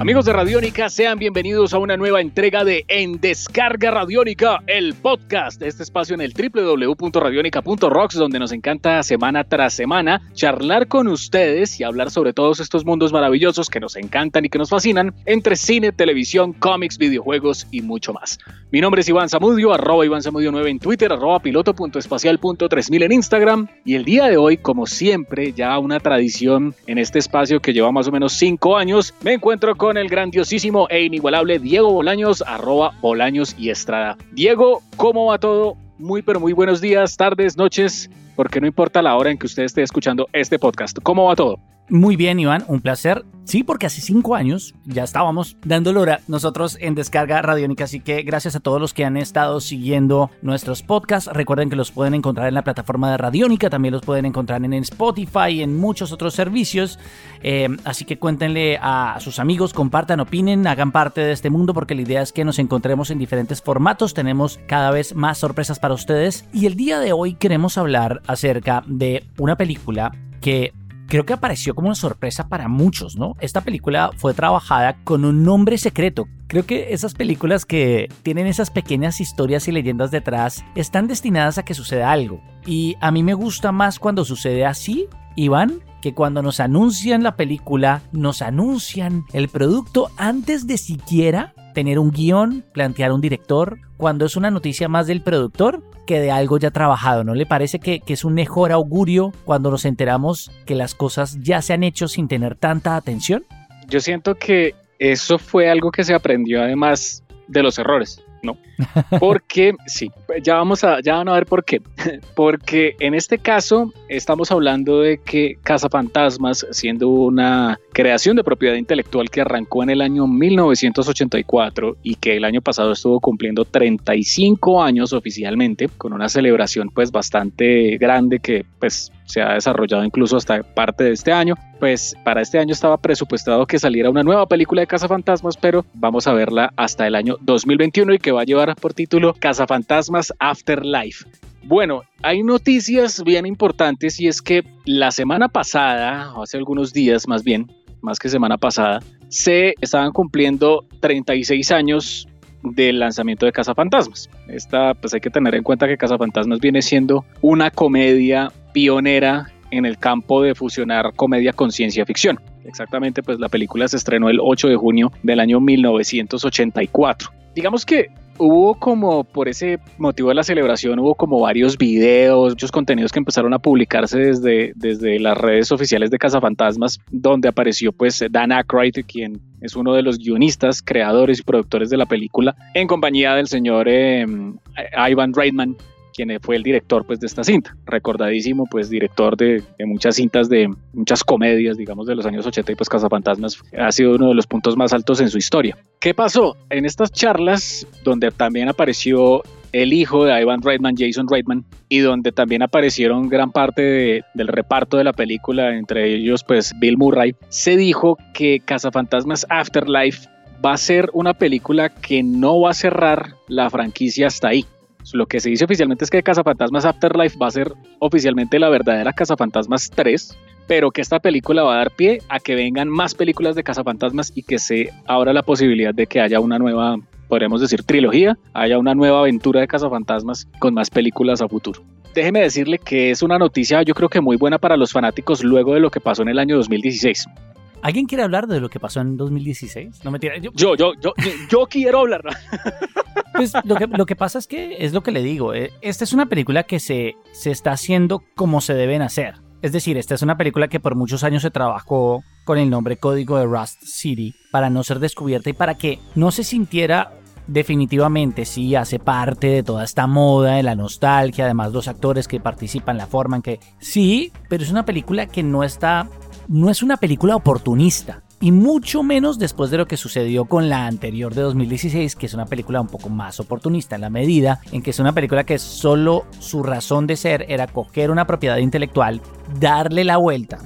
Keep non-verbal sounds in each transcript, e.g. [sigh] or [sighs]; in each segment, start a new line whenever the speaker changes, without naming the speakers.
Amigos de Radiónica, sean bienvenidos a una nueva entrega de En Descarga Radiónica, el podcast, este espacio en el www.radionica.rocks, donde nos encanta semana tras semana charlar con ustedes y hablar sobre todos estos mundos maravillosos que nos encantan y que nos fascinan entre cine, televisión, cómics, videojuegos y mucho más. Mi nombre es Iván Zamudio, arroba Iván Zamudio 9 en Twitter, arroba piloto.espacial.3000 en Instagram y el día de hoy, como siempre, ya una tradición en este espacio que lleva más o menos cinco años, me encuentro con el grandiosísimo e inigualable Diego Bolaños, arroba Bolaños y Estrada. Diego, ¿cómo va todo? Muy, pero muy buenos días, tardes, noches, porque no importa la hora en que usted esté escuchando este podcast. ¿Cómo va todo?
Muy bien, Iván, un placer. Sí, porque hace cinco años ya estábamos dando hora nosotros en Descarga Radiónica, así que gracias a todos los que han estado siguiendo nuestros podcasts. Recuerden que los pueden encontrar en la plataforma de Radiónica, también los pueden encontrar en Spotify y en muchos otros servicios. Eh, así que cuéntenle a sus amigos, compartan, opinen, hagan parte de este mundo, porque la idea es que nos encontremos en diferentes formatos. Tenemos cada vez más sorpresas para ustedes. Y el día de hoy queremos hablar acerca de una película que creo que apareció como una sorpresa para muchos, ¿no? Esta película fue trabajada con un nombre secreto. Creo que esas películas que tienen esas pequeñas historias y leyendas detrás están destinadas a que suceda algo. Y a mí me gusta más cuando sucede así, Iván, que cuando nos anuncian la película, nos anuncian el producto antes de siquiera tener un guion, plantear un director, cuando es una noticia más del productor que de algo ya trabajado. ¿No le parece que, que, es un mejor augurio cuando nos enteramos que las cosas ya se han hecho sin tener tanta atención?
Yo siento que eso fue algo que se aprendió además de los errores. No, porque sí, ya vamos a, ya van a ver por qué. [laughs] Porque en este caso estamos hablando de que Cazafantasmas, siendo una creación de propiedad intelectual que arrancó en el año 1984 y que el año pasado estuvo cumpliendo 35 años oficialmente, con una celebración pues bastante grande que pues se ha desarrollado incluso hasta parte de este año. Pues para este año estaba presupuestado que saliera una nueva película de Cazafantasmas, pero vamos a verla hasta el año 2021 y que va a llevar por título Cazafantasmas Afterlife. Bueno, hay noticias bien importantes y es que la semana pasada, o hace algunos días más bien, más que semana pasada, se estaban cumpliendo 36 años del lanzamiento de Cazafantasmas. Esta, pues hay que tener en cuenta que Cazafantasmas viene siendo una comedia pionera en el campo de fusionar comedia con ciencia ficción. Exactamente, pues la película se estrenó el 8 de junio del año 1984. Digamos que hubo como, por ese motivo de la celebración, hubo como varios videos, muchos contenidos que empezaron a publicarse desde, desde las redes oficiales de Cazafantasmas, donde apareció pues Dan Aykroyd, quien es uno de los guionistas, creadores y productores de la película, en compañía del señor eh, Ivan Reitman, quien fue el director pues de esta cinta, recordadísimo pues director de, muchas cintas de muchas comedias digamos de los años 80 y pues Cazafantasmas ha sido uno de los puntos más altos en su historia. ¿Qué pasó? En estas charlas donde también apareció el hijo de Ivan Reitman, Jason Reitman, y donde también aparecieron gran parte de, del reparto de la película, entre ellos pues Bill Murray, se dijo que Cazafantasmas Afterlife va a ser una película que no va a cerrar la franquicia hasta ahí. Lo que se dice oficialmente es que Cazafantasmas Afterlife va a ser oficialmente la verdadera Cazafantasmas 3, pero que esta película va a dar pie a que vengan más películas de Cazafantasmas y que se abra la posibilidad de que haya una nueva, podríamos decir, trilogía, haya una nueva aventura de Cazafantasmas con más películas a futuro. Déjeme decirle que es una noticia yo creo que muy buena para los fanáticos luego de lo que pasó en el año 2016.
¿Alguien quiere hablar de lo que pasó en 2016? No me tira.
Yo, yo, yo, yo, yo quiero hablar.
Pues lo que, lo que pasa es que es lo que le digo. eh, Esta es una película que se, se está haciendo como se deben hacer. Es decir, esta es una película que por muchos años se trabajó con el nombre código de Rust City para no ser descubierta y para que no se sintiera definitivamente sí hace parte de toda esta moda, de la nostalgia, además los actores que participan, la forma en que sí, pero es una película que no está, no es una película oportunista. Y mucho menos después de lo que sucedió con la anterior de 2016, que es una película un poco más oportunista en la medida en que es una película que solo su razón de ser era coger una propiedad intelectual, darle la vuelta,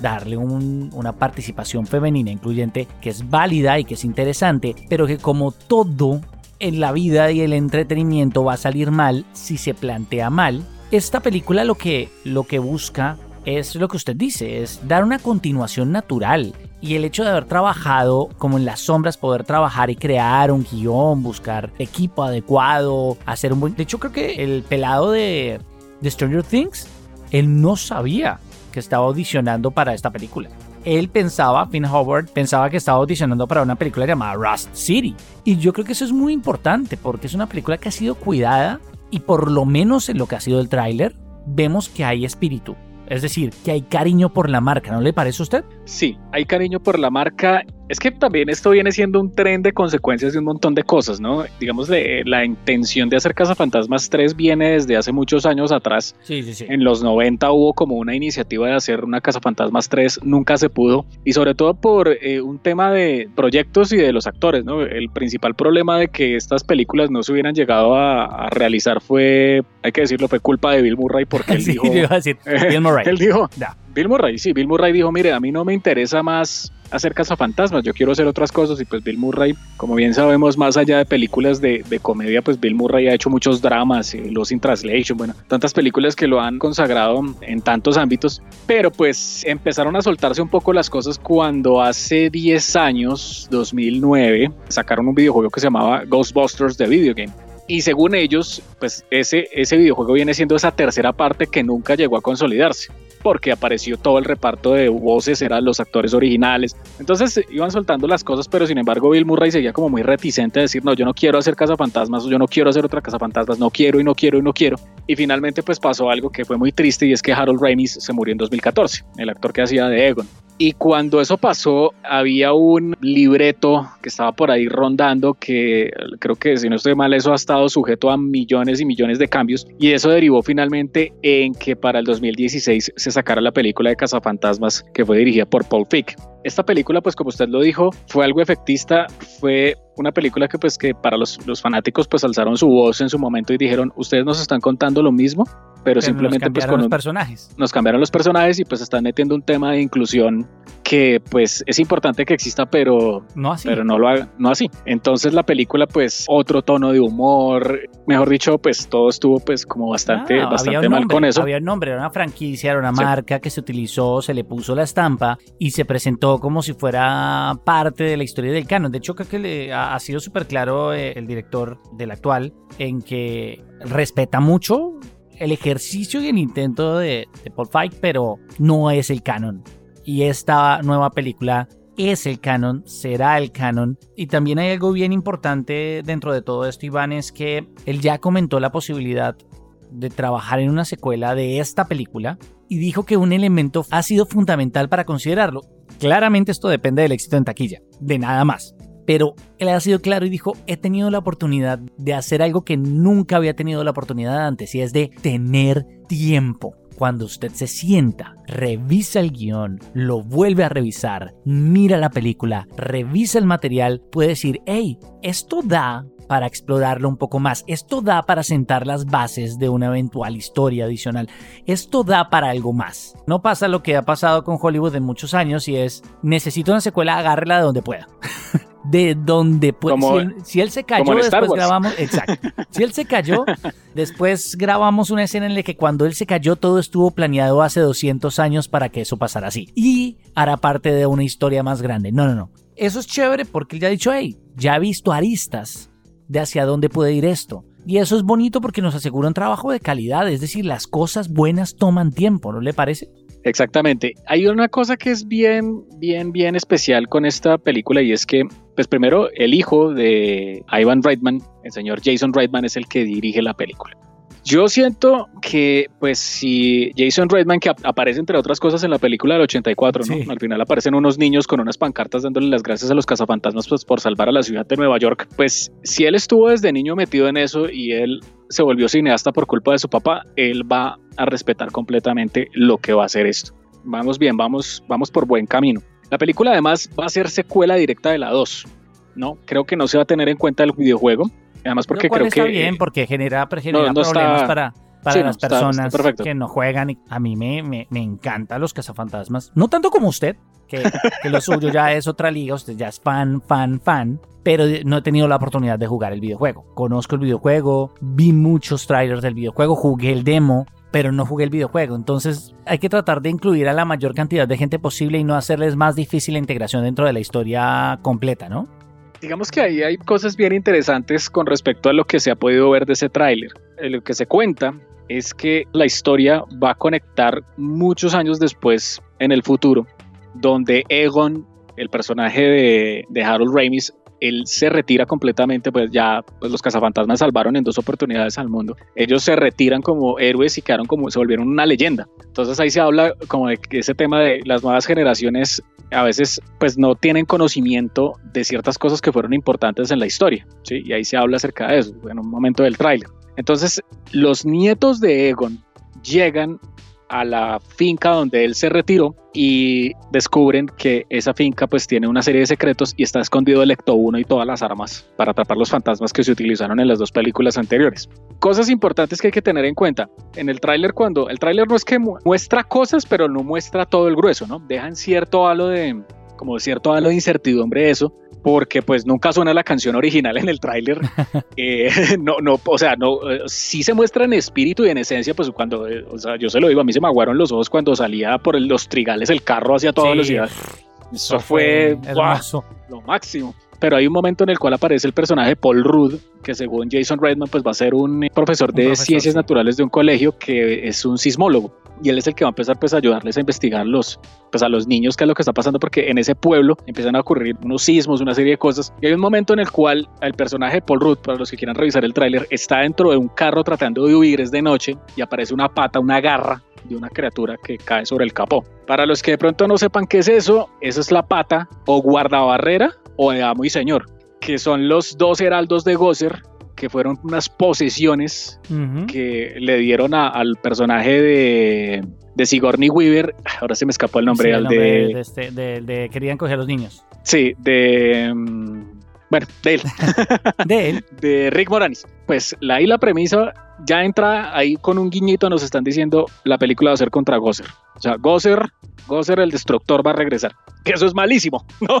darle un, una participación femenina incluyente que es válida y que es interesante, pero que como todo en la vida y el entretenimiento va a salir mal si se plantea mal. Esta película lo que, lo que busca es lo que usted dice, es dar una continuación natural. Y el hecho de haber trabajado como en las sombras, poder trabajar y crear un guion, buscar equipo adecuado, hacer un buen... De hecho, creo que el pelado de, de Stranger Things, él no sabía que estaba audicionando para esta película él pensaba, Finn Howard, pensaba que estaba audicionando para una película llamada Rust City. Y yo creo que eso es muy importante porque es una película que ha sido cuidada y por lo menos en lo que ha sido el tráiler, vemos que hay espíritu. Es decir, que hay cariño por la marca, ¿no le parece a usted?
Sí, hay cariño por la marca es que también esto viene siendo un tren de consecuencias de un montón de cosas, ¿no? Digamos, de, la intención de hacer Cazafantasmas 3 viene desde hace muchos años atrás.
Sí, sí, sí.
En los 90 hubo como una iniciativa de hacer una Cazafantasmas 3, nunca se pudo. Y sobre todo por eh, un tema de proyectos y de los actores, ¿no? El principal problema de que estas películas no se hubieran llegado a, realizar fue, hay que decirlo, fue culpa de Bill Murray porque él [laughs] dijo...
Iba a decir, Bill [laughs] Murray.
él dijo... Bill Murray, sí, Bill Murray dijo, mire, a mí no me interesa más hacer cazafantasmas, yo quiero hacer otras cosas y pues Bill Murray, como bien sabemos, más allá de películas de, comedia, pues Bill Murray ha hecho muchos dramas, eh, Los in Translation, bueno, tantas películas que lo han consagrado en tantos ámbitos, pero pues empezaron a soltarse un poco las cosas cuando hace 10 años, 2009, sacaron un videojuego que se llamaba Ghostbusters The Video Game. Y según ellos, pues ese, ese videojuego viene siendo esa tercera parte que nunca llegó a consolidarse porque apareció todo el reparto de voces, eran los actores originales. Entonces iban soltando las cosas, pero sin embargo Bill Murray seguía como muy reticente a decir, no, yo no quiero hacer Cazafantasmas, yo no quiero hacer otra Cazafantasmas, no quiero y no quiero y no quiero. Y finalmente pues pasó algo que fue muy triste y es que Harold Ramis se murió en 2014, el actor que hacía de Egon. Y cuando eso pasó, había un libreto que estaba por ahí rondando que creo que si no estoy mal, eso ha estado sujeto a millones y millones de cambios. Y eso derivó finalmente en que para el 2016 se sacara la película de Cazafantasmas que fue dirigida por Paul Fick. Esta película, pues como usted lo dijo, fue algo efectista, fue una película que pues que para los, los fanáticos pues alzaron su voz en su momento y dijeron, ustedes nos están contando lo mismo, pero, simplemente pues con
los personajes.
Nos cambiaron los personajes y pues están metiendo un tema de inclusión que pues es importante que exista, pero
no así.
Pero no lo haga, no así. Entonces la película pues otro tono de humor, mejor dicho, pues todo estuvo pues como bastante ah, bastante mal con eso.
Había un nombre, era una franquicia, era una marca que se utilizó, se le puso la estampa y se presentó como si fuera parte de la historia del canon. De hecho creo que le ha, sido súper claro eh, el director del actual en que respeta mucho el ejercicio y el intento de, de Paul Fight, pero no es el canon. Y esta nueva película es el canon, será el canon. Y también hay algo bien importante dentro de todo esto, Iván, es que él ya comentó la posibilidad de trabajar en una secuela de esta película y dijo que un elemento ha sido fundamental para considerarlo. Claramente esto depende del éxito en taquilla, de nada más. Pero él ha sido claro y dijo, he tenido la oportunidad de hacer algo que nunca había tenido la oportunidad antes y es de tener tiempo. Cuando usted se sienta, revisa el guion, lo vuelve a revisar, mira la película, revisa el material, puede decir, hey, esto da para explorarlo un poco más. Esto da para sentar las bases de una eventual historia adicional. Esto da para algo más. No pasa lo que ha pasado con Hollywood en muchos años y es, necesito una secuela, agárrela de donde pueda. [laughs] de donde puede. Si, él, se cayó, después grabamos. Exacto. [laughs] Si él se cayó, después grabamos una escena en la que cuando él se cayó, todo estuvo planeado hace 200 años para que eso pasara así. Y hará parte de una historia más grande. No, no, no. Eso es chévere porque él ya ha dicho, hey, ya he visto aristas de hacia dónde puede ir esto. Y eso es bonito porque nos asegura un trabajo de calidad, es decir, las cosas buenas toman tiempo, ¿no le parece?
Exactamente. Hay una cosa que es bien, bien, bien especial con esta película y es que, pues primero, el hijo de Ivan Reitman, el señor Jason Reitman, es el que dirige la película. Yo siento que, pues, si Jason Reitman, que aparece entre otras cosas en la película del 84, ¿no? Al final aparecen unos niños con unas pancartas dándole las gracias a los cazafantasmas pues, por salvar a la ciudad de Nueva York. Pues, si él estuvo desde niño metido en eso y él se volvió cineasta por culpa de su papá, él va a respetar completamente lo que va a hacer esto. Vamos bien, vamos, vamos por buen camino. La película además va a ser secuela directa de la 2. ¿no? Creo que no se va a tener en cuenta el videojuego Además porque creo
está
que...
bien, porque genera, problemas para, para las personas que no juegan. A mí me, me, me encantan los cazafantasmas. No tanto como usted, que, que lo suyo ya es otra liga, usted ya es fan, fan, fan, pero no he tenido la oportunidad de jugar el videojuego. Conozco el videojuego, vi muchos trailers del videojuego, jugué el demo, pero no jugué el videojuego. Entonces hay que tratar de incluir a la mayor cantidad de gente posible y no hacerles más difícil la integración dentro de la historia completa, ¿no?
Digamos que ahí hay cosas bien interesantes con respecto a lo que se ha podido ver de ese tráiler. Eh, lo que se cuenta es que la historia va a conectar muchos años después en el futuro, donde Egon, el personaje de, de Harold Ramis, él se retira completamente, pues ya pues los cazafantasmas salvaron en dos oportunidades al mundo. Ellos se retiran como héroes y quedaron como, se volvieron una leyenda. Entonces ahí se habla como de ese tema de las nuevas generaciones a veces pues no tienen conocimiento de ciertas cosas que fueron importantes en la historia, ¿sí? Y ahí se habla acerca de eso en un momento del tráiler. Entonces los nietos de Egon llegan a la finca donde él se retiró y descubren que esa finca pues tiene una serie de secretos y está escondido el Ecto 1 y todas las armas para atrapar los fantasmas que se utilizaron en las dos películas anteriores. Cosas importantes que hay que tener en cuenta. En el tráiler cuando el tráiler no es que muestra cosas, pero no muestra todo el grueso, ¿no? Dejan cierto halo de como cierto halo de incertidumbre eso, porque pues nunca suena la canción original en el tráiler. [laughs] eh, [laughs] no, no, o sea, no, eh, sí se muestra en espíritu y en esencia, pues cuando, eh, o sea, yo se lo digo, a mí se me aguaron los ojos cuando salía por los trigales el carro hacia toda
Sí.
velocidad. Eso fue lo máximo. Pero hay un momento en el cual aparece el personaje Paul Rudd, que según Jason Reitman, pues va a ser un profesor
Un
de
profesor,
ciencias
sí.
naturales de un colegio que es un sismólogo. Y él es el que va a empezar pues a ayudarles a investigar los, pues a los niños qué es lo que está pasando, porque en ese pueblo empiezan a ocurrir unos sismos, una serie de cosas. Y hay un momento en el cual el personaje Paul Rudd, para los que quieran revisar el tráiler, está dentro de un carro tratando de huir, es de noche, y aparece una pata, una garra de una criatura que cae sobre el capó. Para los que de pronto no sepan qué es eso, esa es la pata o guardabarrera o de amo y señor, que son los dos heraldos de Gosser, que fueron unas posesiones que le dieron a- al personaje de, de Sigourney Weaver, [sighs] ahora se me escapó el nombre,
Sí, el
al
nombre
de,
de, este- de- de Querían coger a los niños.
sí, de, mm, bueno, de él, [laughs]
De él.
de Rick Moranis. Pues la y la premisa ya entra ahí con un guiñito, nos están diciendo la película va a ser contra Gosser. O sea, Gosser, Gosser el destructor va a regresar. Que eso es malísimo, [laughs] ¿no?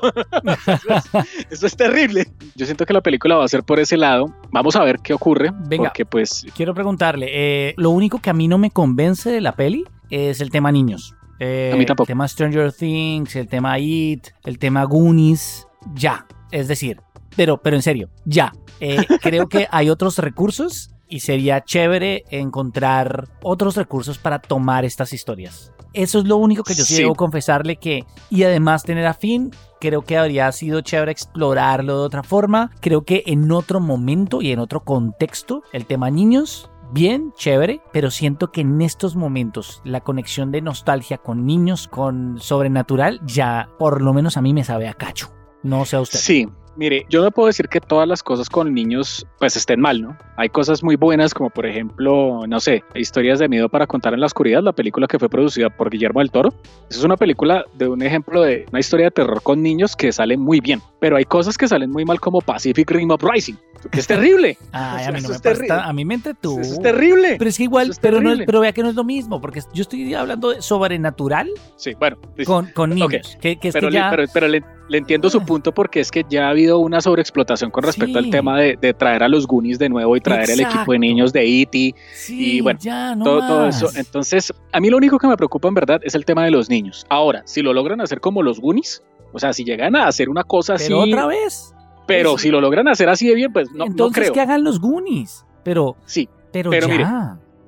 eso, es, eso es terrible. Yo siento que la película va a ser por ese lado. Vamos a ver qué ocurre.
Venga.
Porque pues
Quiero preguntarle, eh, lo único que a mí no me convence de la peli es el tema niños. Eh,
A mí tampoco.
El tema Stranger Things, el tema It, el tema Goonies, ya. Es decir, pero, pero en serio, ya. Eh, [laughs] creo que hay otros recursos y sería chévere encontrar otros recursos para tomar estas historias. Eso es lo único que yo sí, debo confesarle que, y además tener a fin, creo que habría sido chévere explorarlo de otra forma. Creo que en otro momento y en otro contexto, el tema niños, bien, chévere, pero siento que en estos momentos la conexión de nostalgia con niños, con sobrenatural, ya por lo menos a mí me sabe a cacho. No sé a usted.
Sí, mire, yo no puedo decir que todas las cosas con niños pues estén mal, ¿no? Hay cosas muy buenas como por ejemplo, no sé, historias de miedo para contar en la oscuridad, la película que fue producida por Guillermo del Toro. Esa es una película de un ejemplo de una historia de terror con niños que sale muy bien, pero hay cosas que salen muy mal como Pacific Rim Uprising, que es terrible. [laughs]
Ay, a mí no me pasa, a mí me entretuvo.
Eso es terrible.
Pero es que igual,
es
pero, no, pero vea que no es lo mismo, porque yo estoy hablando de sobrenatural
Sí, bueno,
con, con niños. Que, que es
pero,
que
le,
ya...
pero, pero le, le entiendo su
Ah.
punto porque es que ya ha habido una sobreexplotación con respecto
Sí.
al tema de, de traer a los Goonies de nuevo y traer el equipo de
Exacto.
niños de E.T.
sí,
y bueno,
ya, no
todo, eso. Entonces, a mí lo único que me preocupa en verdad es el tema de los niños. Ahora, si lo logran hacer como los Goonies, o sea, si llegan a hacer una cosa así,
Pero otra vez.
pero
pues-
si lo logran hacer así de bien, pues no, no
Entonces
creo.
que hagan los Goonies. Pero,
Sí,
pero,
pero
ya.
mire,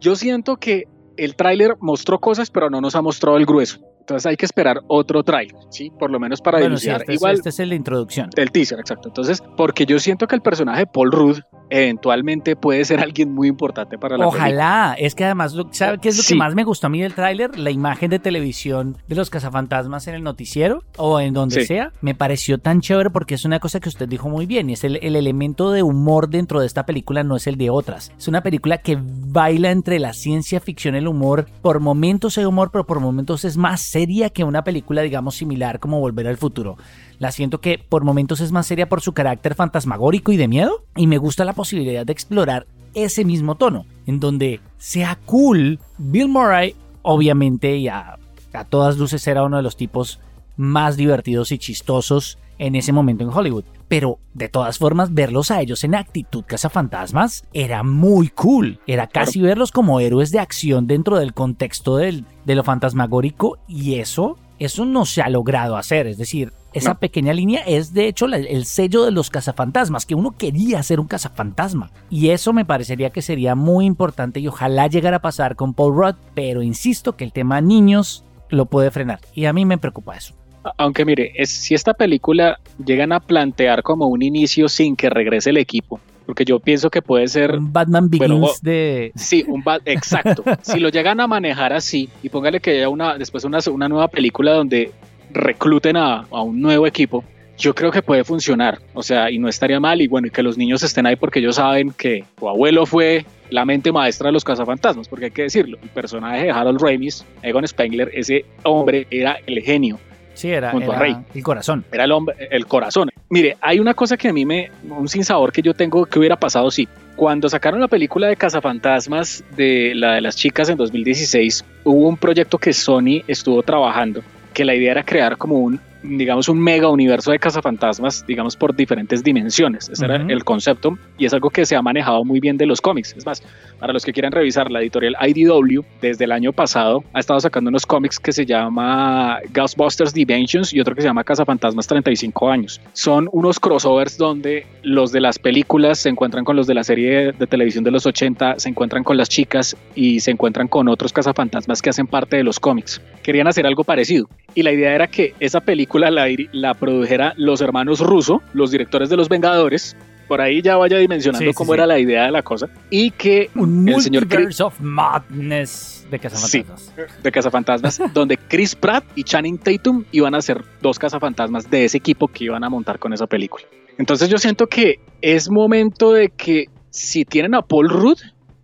yo siento que el tráiler mostró cosas, pero no nos ha mostrado el grueso. Entonces hay que esperar otro tráiler, ¿sí? Por lo menos para
bueno, sí, este, es-
Igual,
este es el de introducción.
del teaser, exacto. Entonces, porque yo siento que el personaje de Paul Rudd eventualmente puede ser alguien muy importante para la película.
Ojalá, es que además, lo- ¿sabe qué es lo
Sí.
que más me gustó a mí del tráiler? La imagen de televisión de los cazafantasmas en el noticiero o en donde
Sí.
sea, me pareció tan chévere porque es una cosa que usted dijo muy bien, y es el, el elemento de humor dentro de esta película no es el de otras. Es una película que baila entre la ciencia ficción y el humor, por momentos hay humor, pero por momentos es más seria que una película, digamos, similar como Volver al Futuro. La siento que por momentos es más seria por su carácter fantasmagórico y de miedo. Y me gusta la posibilidad de explorar ese mismo tono. En donde sea cool. Bill Murray, obviamente, y a, a todas luces era uno de los tipos más divertidos y chistosos en ese momento en Hollywood. Pero de todas formas, verlos a ellos en actitud cazafantasmas era muy cool. Era casi verlos como héroes de acción dentro del contexto del, de lo fantasmagórico y eso, eso no se ha logrado hacer. Es decir, esa
No.
pequeña línea es de hecho la- el sello de los cazafantasmas, que uno quería ser un cazafantasma. Y eso me parecería que sería muy importante y ojalá llegara a pasar con Paul Rudd, pero insisto que el tema niños lo puede frenar. Y a mí me preocupa eso.
Aunque mire, es, si esta película llegan a plantear como un inicio sin que regrese el equipo, porque yo pienso que puede ser
Un Batman Begins
Bueno,
de...
Sí, un exacto. [laughs] si lo llegan a manejar así y póngale que haya una después una, una nueva película donde recluten a, a un nuevo equipo, yo creo que puede funcionar. O sea, y no estaría mal. Y bueno, y que los niños estén ahí porque ellos saben que su abuelo fue la mente maestra de los cazafantasmas, porque hay que decirlo. El personaje de Harold Ramis, Egon Spengler, ese hombre era el genio
Sí, era,
Junto a Rey.
el corazón.
era el hombre, el corazón. Mire, hay una cosa que a mí me, un sinsabor que yo tengo que hubiera pasado, sí. Cuando sacaron la película de Cazafantasmas de la de las chicas en 2016, hubo un proyecto que Sony estuvo trabajando, que la idea era crear como un, digamos, un mega universo de cazafantasmas, digamos, por diferentes dimensiones. Ese era el concepto y es algo que se ha manejado muy bien de los cómics. Es más, para los que quieran revisar, la editorial IDW desde el año pasado ha estado sacando unos cómics que se llama Ghostbusters Dimensions y otro que se llama Cazafantasmas 35 años. Son unos crossovers donde los de las películas se encuentran con los de la serie de televisión de los 80, se encuentran con las chicas y se encuentran con otros cazafantasmas que hacen parte de los cómics. Querían hacer algo parecido y la idea era que esa película la, la produjera los hermanos Russo, los directores de Los Vengadores. Por ahí ya vaya dimensionando
Sí,
cómo
sí.
era la idea de la cosa y que
Un
el señor Chris-
of madness de cazafantasmas.
de cazafantasmas, [laughs] donde Chris Pratt y Channing Tatum iban a ser dos cazafantasmas de ese equipo que iban a montar con esa película. Entonces yo siento que es momento de que si tienen a Paul Rudd,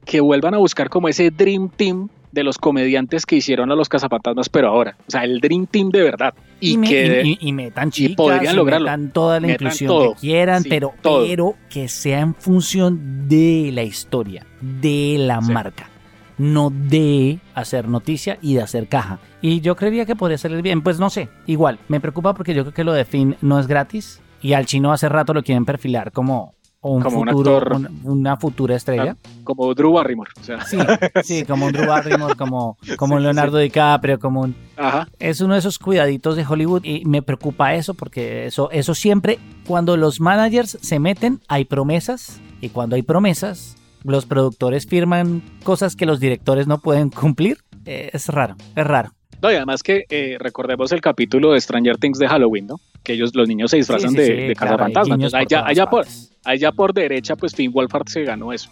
que vuelvan a buscar como ese Dream Team de los comediantes que hicieron a los cazafantasmas, pero ahora, o sea, el Dream Team de verdad. Y,
me-
que
y- metan chicas,
podrían
y
lograrlo.
metan toda la
Metan
inclusión
todo.
que quieran,
Sí,
pero,
todo.
pero que sea en función de la historia, de la
Sí.
marca, no de hacer noticia y de hacer caja. Y yo creería que podría salir bien, pues no sé, igual, me preocupa porque yo creo que lo de Finn no es gratis y al chino hace rato lo quieren perfilar como un
Como un
futuro,
actor.
un- una futura estrella.
como Drew Barrymore, o sea,
Sí, sí, como un Drew Barrymore, como, [laughs] como un Leonardo DiCaprio, como un...
ajá,
Es uno de esos cuidaditos de Hollywood y me preocupa eso porque eso, eso siempre, cuando los managers se meten, hay promesas y cuando hay promesas, los productores firman cosas que los directores no pueden cumplir. Eh, es raro, es raro.
No, y además que eh, recordemos el capítulo de Stranger Things de Halloween, ¿no? Que ellos, los niños se disfrazan
Sí,
de, de
claro,
cazafantasmas. allá, allá por. Allá por derecha, pues Finn Wolfhard se ganó eso.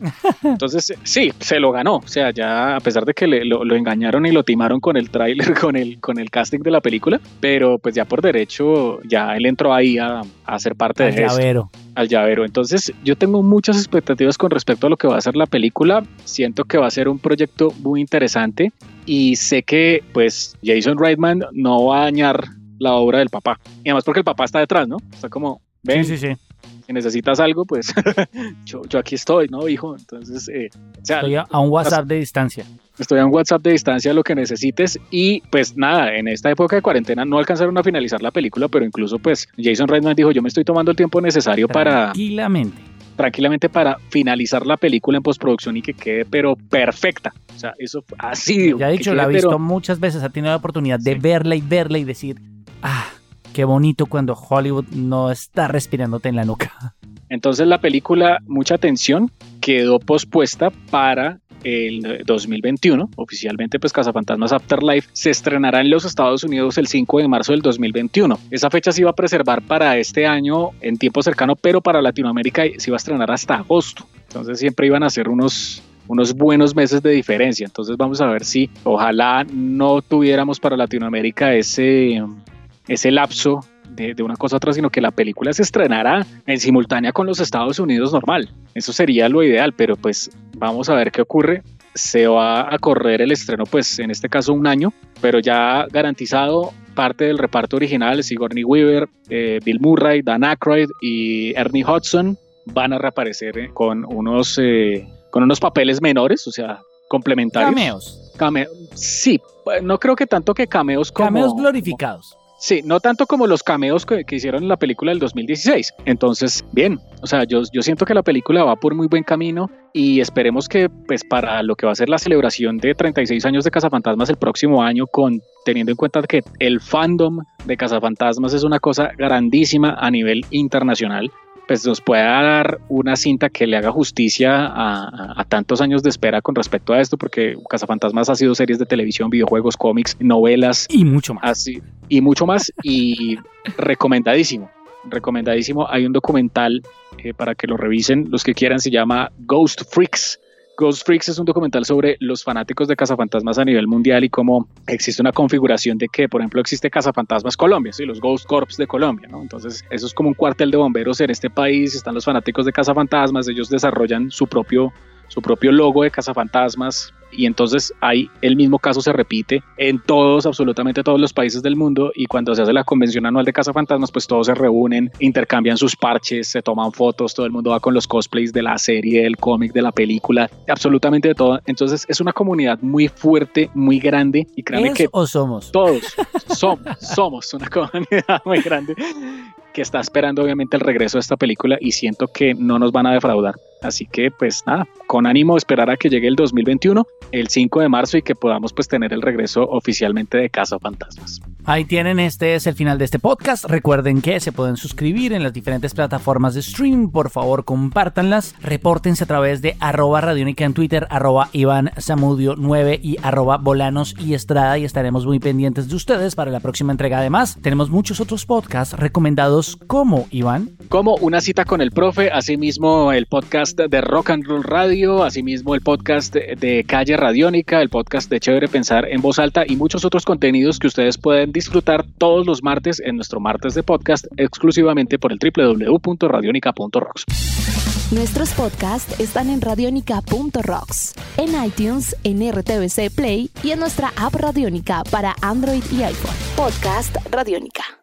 [laughs] Entonces, sí, se lo ganó. O sea, ya a pesar de que le- lo, lo engañaron y lo timaron con el tráiler, [laughs] con el, con el casting de la película, pero pues ya por derecho, ya él entró ahí a, a ser parte
Al
de esto
llavero.
al llavero. Entonces, yo tengo muchas expectativas con respecto a lo que va a ser la película. Siento que va a ser un proyecto muy interesante y sé que, pues, Jason Reitman no va a dañar la obra del papá. Y además porque el papá está detrás, ¿no? Está como, ven,
Sí, sí, sí.
Si necesitas algo, pues [laughs] yo, yo aquí estoy, ¿no, hijo? Entonces, eh, o sea,
Estoy a, a un WhatsApp de distancia.
Estoy en WhatsApp de distancia, lo que necesites. Y pues nada, en esta época de cuarentena no alcanzaron a finalizar la película, pero incluso pues Jason Reitman dijo, yo me estoy tomando el tiempo necesario para
Tranquilamente.
tranquilamente para finalizar la película en postproducción y que quede pero perfecta. O sea, eso fue así.
Ya he dicho, la ha visto
pero-
muchas veces, ha tenido la oportunidad de
Sí.
verla y verla y decir, ah, qué bonito cuando Hollywood no está respirándote en la nuca.
Entonces la película, mucha atención, quedó pospuesta para el 2021. Oficialmente, pues Cazafantasmas Afterlife se estrenará en los Estados Unidos el 5 de marzo del 2021. Esa fecha se iba a preservar para este año en tiempo cercano, pero para Latinoamérica se iba a estrenar hasta agosto. Entonces siempre iban a ser unos unos buenos meses de diferencia. Entonces vamos a ver si ojalá no tuviéramos para Latinoamérica ese, ese lapso de, de una cosa a otra, sino que la película se estrenara en simultánea con los Estados Unidos normal. Eso sería lo ideal, pero pues vamos a ver qué ocurre. Se va a correr el estreno, pues en este caso un año, pero ya garantizado parte del reparto original, Sigourney Weaver, eh, Bill Murray, Dan Aykroyd y Ernie Hudson van a reaparecer eh, con unos eh, con unos papeles menores, o sea, complementarios.
Cameos.
Came- sí, no creo que tanto que cameos como
Cameos glorificados.
Sí, no tanto como los cameos que, hicieron en la película del 2016. Entonces, bien, o sea, yo, yo siento que la película va por muy buen camino y esperemos que pues para lo que va a ser la celebración de 36 años de Cazafantasmas el próximo año con teniendo en cuenta que el fandom de Cazafantasmas es una cosa grandísima a nivel internacional pues nos pueda dar una cinta que le haga justicia a, tantos años de espera con respecto a esto, porque Cazafantasmas ha sido series de televisión, videojuegos, cómics, novelas.
Y mucho más.
Así, y mucho más, y recomendadísimo. Recomendadísimo. Hay un documental eh, para que lo revisen los que quieran, se llama Ghost Freaks Ghost Freaks es un documental sobre los fanáticos de cazafantasmas a nivel mundial y cómo existe una configuración de que, por ejemplo, existe Cazafantasmas Colombia, ¿sí? los Ghost Corps de Colombia, ¿no? Entonces, eso es como un cuartel de bomberos en este país, están los fanáticos de cazafantasmas, ellos desarrollan su propio su propio logo de cazafantasmas y entonces ahí el mismo caso se repite en todos, absolutamente todos los países del mundo y cuando se hace la convención anual de cazafantasmas pues todos se reúnen, intercambian sus parches, se toman fotos, todo el mundo va con los cosplays de la serie, del cómic, de la película, absolutamente de todo. Entonces es una comunidad muy fuerte, muy grande y créanme que...
o somos?
Todos somos, somos una [laughs] comunidad muy grande que está esperando obviamente el regreso de esta película y siento que no nos van a defraudar. Así que pues nada, con ánimo esperar a que llegue el 2021, el 5 de marzo y que podamos pues tener el regreso oficialmente de Casa Fantasmas.
Ahí tienen, este es el final de este podcast. Recuerden que se pueden suscribir en las diferentes plataformas de streaming. Por favor, compártanlas. Repórtense a través de arroba radiónica en Twitter, arroba Iván Samudio 9 y arroba Bolanos y Estrada y estaremos muy pendientes de ustedes para la próxima entrega. Además, tenemos muchos otros podcasts recomendados como, Iván.
Como Una cita con el profe, asimismo el podcast de Rock and Roll Radio, asimismo el podcast de Calle Radiónica, el podcast de Chévere Pensar en Voz Alta y muchos otros contenidos que ustedes pueden disfrutar todos los martes en nuestro martes de podcast exclusivamente por el www.radionica.rocks.
Nuestros podcasts están en radionica.rocks, en iTunes, en RTVC Play y en nuestra app Radionica para Android y iPhone. Podcast Radionica.